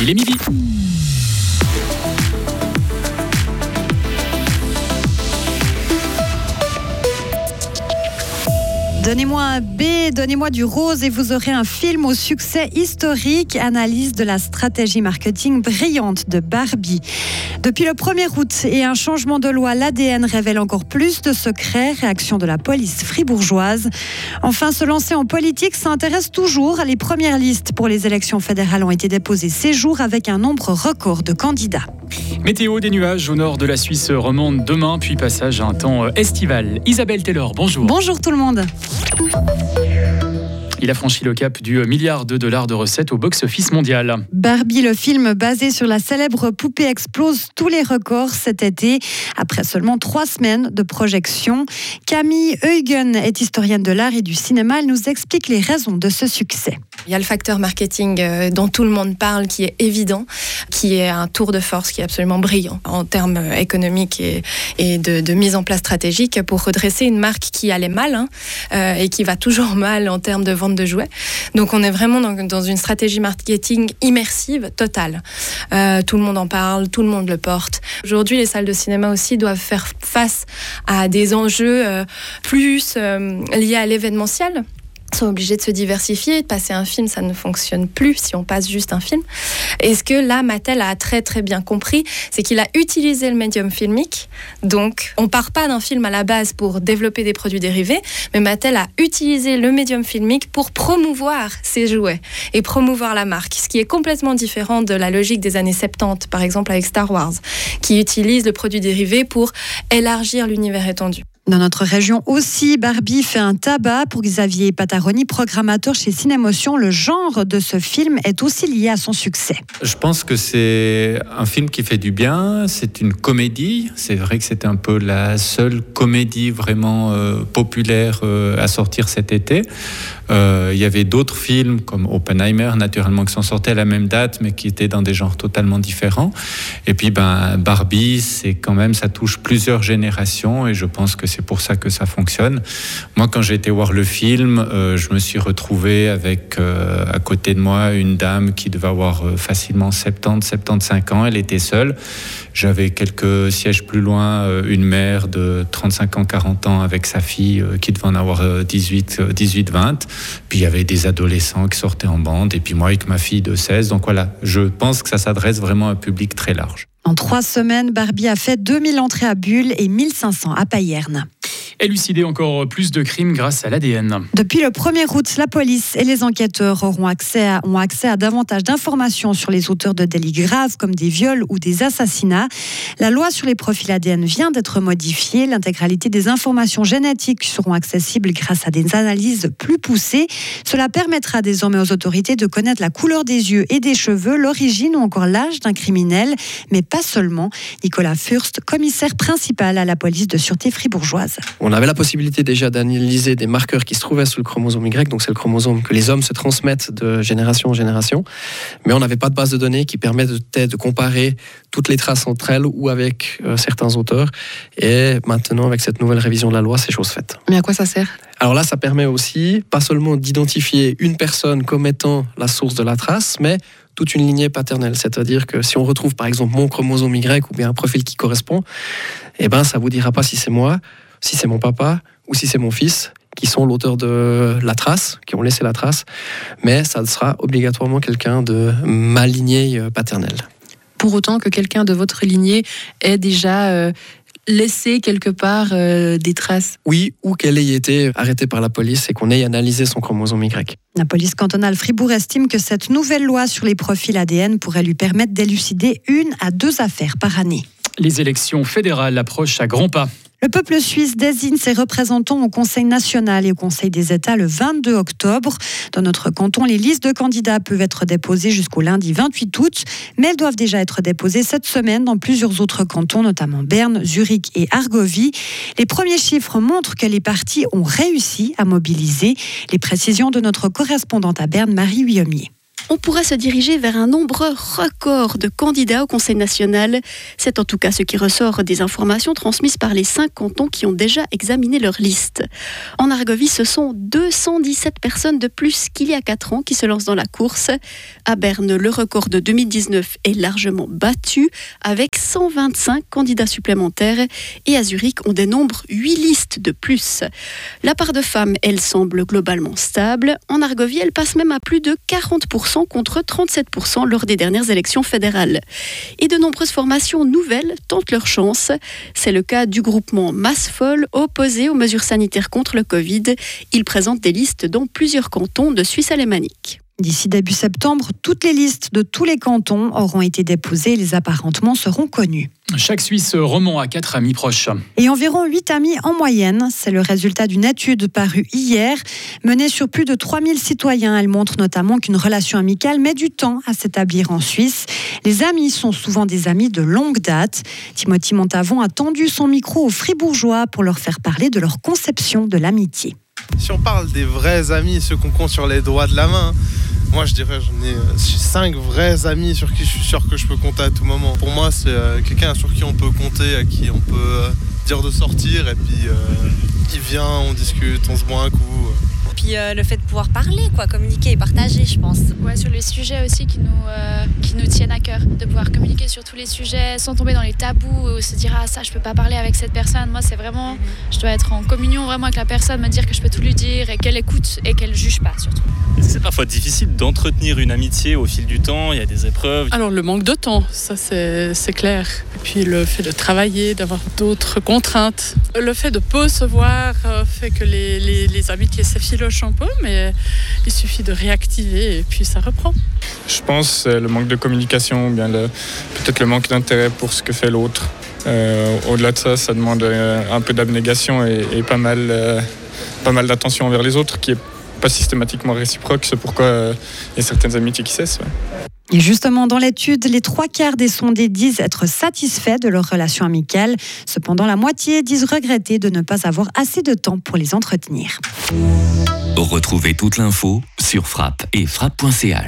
Il est midi. Donnez-moi un B, donnez-moi du rose et vous aurez un film au succès historique, analyse de la stratégie marketing brillante de Barbie. Depuis le 1er août et un changement de loi, l'ADN révèle encore plus de secrets, réaction de la police fribourgeoise. Enfin, se lancer en politique s'intéresse toujours. Les premières listes pour les élections fédérales ont été déposées ces jours avec un nombre record de candidats. Météo des nuages au nord de la Suisse remonte demain, puis passage à un temps estival. Isabelle Taylor, bonjour. Bonjour tout le monde. Il a franchi le cap du milliard de dollars de recettes au box-office mondial. Barbie, le film basé sur la célèbre poupée, explose tous les records cet été, après seulement trois semaines de projection. Camille Huygen est historienne de l'art et du cinéma. Elle nous explique les raisons de ce succès. Il y a le facteur marketing euh, dont tout le monde parle, qui est évident, qui est un tour de force qui est absolument brillant en termes économiques et, de, mise en place stratégique pour redresser une marque qui allait mal hein, euh, et qui va toujours mal en termes de vente de jouets. Donc on est vraiment dans, une stratégie marketing immersive totale. Euh, tout le monde en parle, tout le monde le porte. Aujourd'hui, les salles de cinéma aussi doivent faire face à des enjeux plus liés à l'événementiel sont obligés de se diversifier, de passer un film, ça ne fonctionne plus si on passe juste un film. Et ce que là, Mattel a très très bien compris, c'est qu'il a utilisé le médium filmique. Donc, on part pas d'un film à la base pour développer des produits dérivés, mais Mattel a utilisé le médium filmique pour promouvoir ses jouets et promouvoir la marque, ce qui est complètement différent de la logique des années 70, par exemple avec Star Wars, qui utilise le produit dérivé pour élargir l'univers étendu. Dans notre région aussi, Barbie fait un tabac pour Xavier Pataroni, programmateur chez Cinémotion. Le genre de ce film est aussi lié à son succès. Je pense que c'est un film qui fait du bien. C'est une comédie. C'est vrai que c'était un peu la seule comédie vraiment euh, populaire euh, à sortir cet été. Euh, il y avait d'autres films comme Oppenheimer, naturellement, qui sont sortis à la même date, mais qui étaient dans des genres totalement différents. Et puis, ben, Barbie, c'est quand même, ça touche plusieurs générations, et je pense que c'est pour ça que ça fonctionne. Moi, quand j'ai été voir le film, euh, je me suis retrouvé avec euh, à côté de moi une dame qui devait avoir facilement 70, 75 ans. Elle était seule. J'avais quelques sièges plus loin une mère de 35 ans, 40 ans avec sa fille qui devait en avoir 18, 18, 20. Puis il y avait des adolescents qui sortaient en bande, et puis moi avec ma fille de 16. Donc voilà, je pense que ça s'adresse vraiment à un public très large. En trois semaines, Barbie a fait 2000 entrées à Bulle et 1500 à Payerne élucider encore plus de crimes grâce à l'ADN. Depuis le 1er août, la police et les enquêteurs auront accès à, ont accès à davantage d'informations sur les auteurs de délits graves comme des viols ou des assassinats. La loi sur les profils ADN vient d'être modifiée. L'intégralité des informations génétiques seront accessibles grâce à des analyses plus poussées. Cela permettra désormais aux autorités de connaître la couleur des yeux et des cheveux, l'origine ou encore l'âge d'un criminel, mais pas seulement. Nicolas Furst, commissaire principal à la police de sûreté fribourgeoise on avait la possibilité déjà d'analyser des marqueurs qui se trouvaient sous le chromosome Y, donc c'est le chromosome que les hommes se transmettent de génération en génération, mais on n'avait pas de base de données qui permettait de comparer toutes les traces entre elles ou avec euh, certains auteurs. Et maintenant, avec cette nouvelle révision de la loi, c'est chose faite. Mais à quoi ça sert? Alors là, ça permet aussi, pas seulement d'identifier une personne comme étant la source de la trace, mais toute une lignée paternelle. C'est-à-dire que si on retrouve par exemple mon chromosome Y ou bien un profil qui correspond, eh ben ça vous dira pas si c'est moi, si c'est mon papa ou si c'est mon fils qui sont l'auteur de la trace, qui ont laissé la trace, mais ça sera obligatoirement quelqu'un de ma lignée euh, paternelle. Pour autant que quelqu'un de votre lignée ait déjà euh, laissé quelque part euh, des traces Oui, ou qu'elle ait été arrêtée par la police et qu'on ait analysé son chromosome Y. La police cantonale Fribourg estime que cette nouvelle loi sur les profils ADN pourrait lui permettre d'élucider une à deux affaires par année. Les élections fédérales approchent à grands pas. Le peuple suisse désigne ses représentants au Conseil national et au Conseil des États le 22 octobre. Dans notre canton, les listes de candidats peuvent être déposées jusqu'au lundi 28 août, mais elles doivent déjà être déposées cette semaine dans plusieurs autres cantons, notamment Berne, Zurich et Argovie. Les premiers chiffres montrent que les partis ont réussi à mobiliser. Les précisions de notre correspondante à Berne, Marie Huyomier. On pourra se diriger vers un nombre record de candidats au Conseil national. C'est en tout cas ce qui ressort des informations transmises par les cinq cantons qui ont déjà examiné leur liste. En Argovie, ce sont 217 personnes de plus qu'il y a 4 ans qui se lancent dans la course. À Berne, le record de 2019 est largement battu avec 125 candidats supplémentaires et à Zurich, on dénombre 8 listes de plus. La part de femmes, elle semble globalement stable. En Argovie, elle passe même à plus de 40% contre 37% lors des dernières élections fédérales. Et de nombreuses formations nouvelles tentent leur chance. C'est le cas du groupement Masse Folle opposé aux mesures sanitaires contre le Covid. Il présente des listes dans plusieurs cantons de Suisse alémanique. D'ici début septembre, toutes les listes de tous les cantons auront été déposées et les apparentements seront connus. Chaque Suisse remonte à quatre amis proches. Et environ 8 amis en moyenne. C'est le résultat d'une étude parue hier, menée sur plus de 3000 citoyens. Elle montre notamment qu'une relation amicale met du temps à s'établir en Suisse. Les amis sont souvent des amis de longue date. Timothy Montavon a tendu son micro aux fribourgeois pour leur faire parler de leur conception de l'amitié. Si on parle des vrais amis, ceux qu'on compte sur les doigts de la main, moi, je dirais, j'en ai 5 euh, vrais amis sur qui je suis sûr que je peux compter à tout moment. Pour moi, c'est euh, quelqu'un sur qui on peut compter, à qui on peut euh, dire de sortir, et puis il vient, on discute, on se boit un coup puis le fait de pouvoir parler, quoi, communiquer et partager, je pense. Ouais, sur les sujets aussi qui nous, qui nous tiennent à cœur, de pouvoir communiquer sur tous les sujets sans tomber dans les tabous ou se dire ah ça je peux pas parler avec cette personne. Moi c'est vraiment, je dois être en communion vraiment avec la personne, me dire que je peux tout lui dire et qu'elle écoute et qu'elle juge pas surtout. C'est parfois difficile d'entretenir une amitié au fil du temps, il y a des épreuves. Alors le manque de temps, ça c'est clair. Et puis le fait de travailler, d'avoir d'autres contraintes. Le fait de peu se voir euh, fait que les, les, amitiés s'effilochent mais il suffit de réactiver et puis ça reprend. Je pense le manque de communication, bien peut-être le manque d'intérêt pour ce que fait l'autre. Euh, au-delà de ça, ça demande euh, un peu d'abnégation et, pas mal, pas mal d'attention envers les autres qui est pas systématiquement réciproque. C'est pourquoi euh, il y a certaines amitiés qui cessent. Et justement, dans l'étude, les trois quarts des sondés disent être satisfaits de leur relation amicale. Cependant, la moitié disent regretter de ne pas avoir assez de temps pour les entretenir. Retrouvez toute l'info sur frappe et frappe.ch.